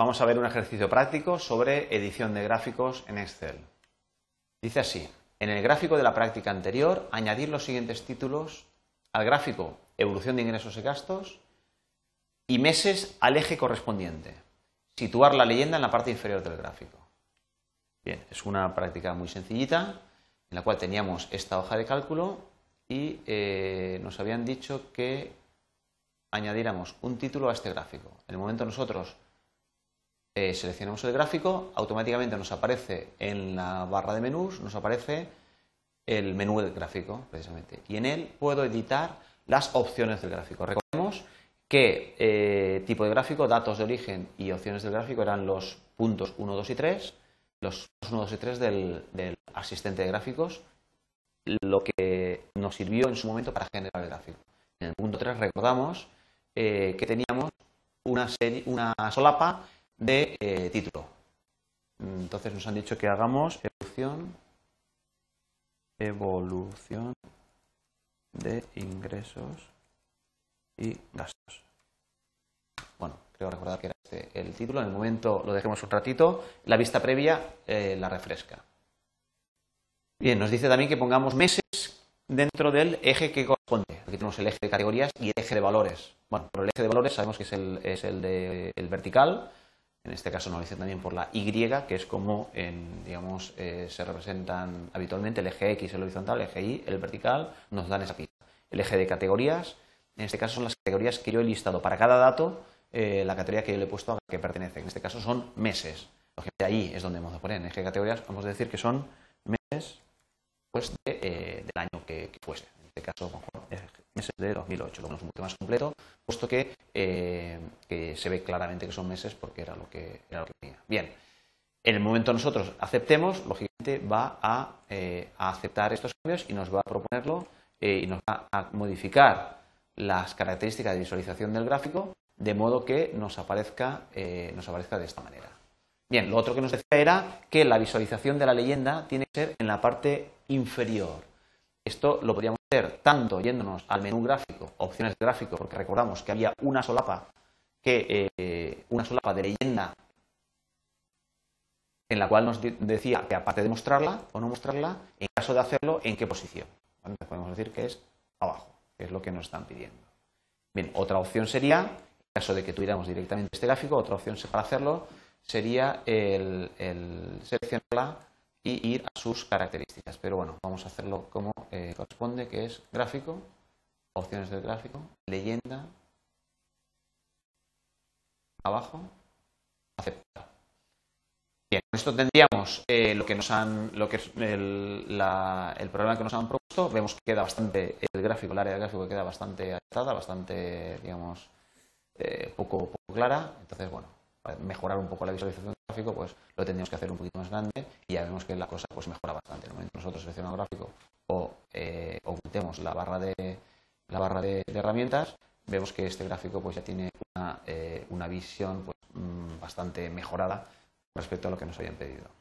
vamos a ver un ejercicio práctico sobre edición de gráficos en Excel. Dice así, en el gráfico de la práctica anterior, añadir los siguientes títulos al gráfico evolución de ingresos y gastos y meses al eje correspondiente. Situar la leyenda en la parte inferior del gráfico. Bien, es una práctica muy sencillita en la cual teníamos esta hoja de cálculo y eh, nos habían dicho que añadiéramos un título a este gráfico. En el momento nosotros eh, seleccionamos el gráfico, automáticamente nos aparece en la barra de menús, nos aparece el menú del gráfico, precisamente. Y en él puedo editar las opciones del gráfico. Recordemos que eh, tipo de gráfico, datos de origen y opciones del gráfico eran los puntos 1, 2 y 3, los 1, 2 y 3 del, asistente de gráficos, lo que nos sirvió en su momento para generar el gráfico. En el punto 3 recordamos eh, que teníamos una, serie, una solapa de eh, título. Entonces nos han dicho que hagamos evolución, evolución de ingresos y gastos. Bueno, creo recordar que era este el título. En el momento lo dejemos un ratito. La vista previa eh, la refresca. Bien, nos dice también que pongamos meses dentro del eje que corresponde. Aquí tenemos el eje de categorías y el eje de valores. Bueno, pero el eje de valores sabemos que es el, es el, de, el vertical en este caso nos lo dicen también por la Y, que es como en, digamos, eh, se representan habitualmente el eje X, el horizontal, el eje Y, el vertical, nos dan esa pista. El eje de categorías, en este caso son las categorías que yo he listado para cada dato, eh, la categoría que yo le he puesto a que pertenece. En este caso son meses. De ahí es donde vamos a poner en eje de categorías, vamos a decir que son meses pues, eh, del año que, fuese. En este caso, de 2008. Lo ponemos mucho más completo, puesto que, eh, que, se ve claramente que son meses porque era lo que, era lo que tenía. Bien, en el momento nosotros aceptemos, lógicamente va a, eh, a aceptar estos cambios y nos va a proponerlo eh, y nos va a modificar las características de visualización del gráfico de modo que nos aparezca, nos aparezca de esta manera. Bien, lo otro que nos decía era que la visualización de la leyenda tiene que ser en la parte inferior. Esto lo podríamos tanto yéndonos al menú gráfico, opciones de gráfico, porque recordamos que había una solapa, que, eh, una solapa de leyenda en la cual nos decía que aparte de mostrarla o no mostrarla, en caso de hacerlo, en qué posición. Podemos decir que es abajo, que es lo que nos están pidiendo. Bien, otra opción sería, en caso de que tuviéramos directamente este gráfico, otra opción para hacerlo sería el, el seleccionarla y ir a sus características. Pero bueno, vamos a hacerlo como eh, corresponde, que es gráfico, opciones del gráfico, leyenda, abajo, aceptar. Bien, con esto tendríamos eh, lo que nos han, lo que es el, problema que nos han propuesto. Vemos que queda bastante el gráfico, el área del gráfico queda bastante atada, bastante, digamos, eh, poco, poco clara. Entonces, bueno, mejorar un poco la visualización pues lo tendríamos que hacer un poquito más grande y ya vemos que la cosa pues mejora bastante. En el momento que nosotros seleccionamos gráfico o eh, ocultemos la barra de la barra de, herramientas, vemos que este gráfico pues ya tiene una, eh, una visión pues, mm, bastante mejorada respecto a lo que nos habían pedido.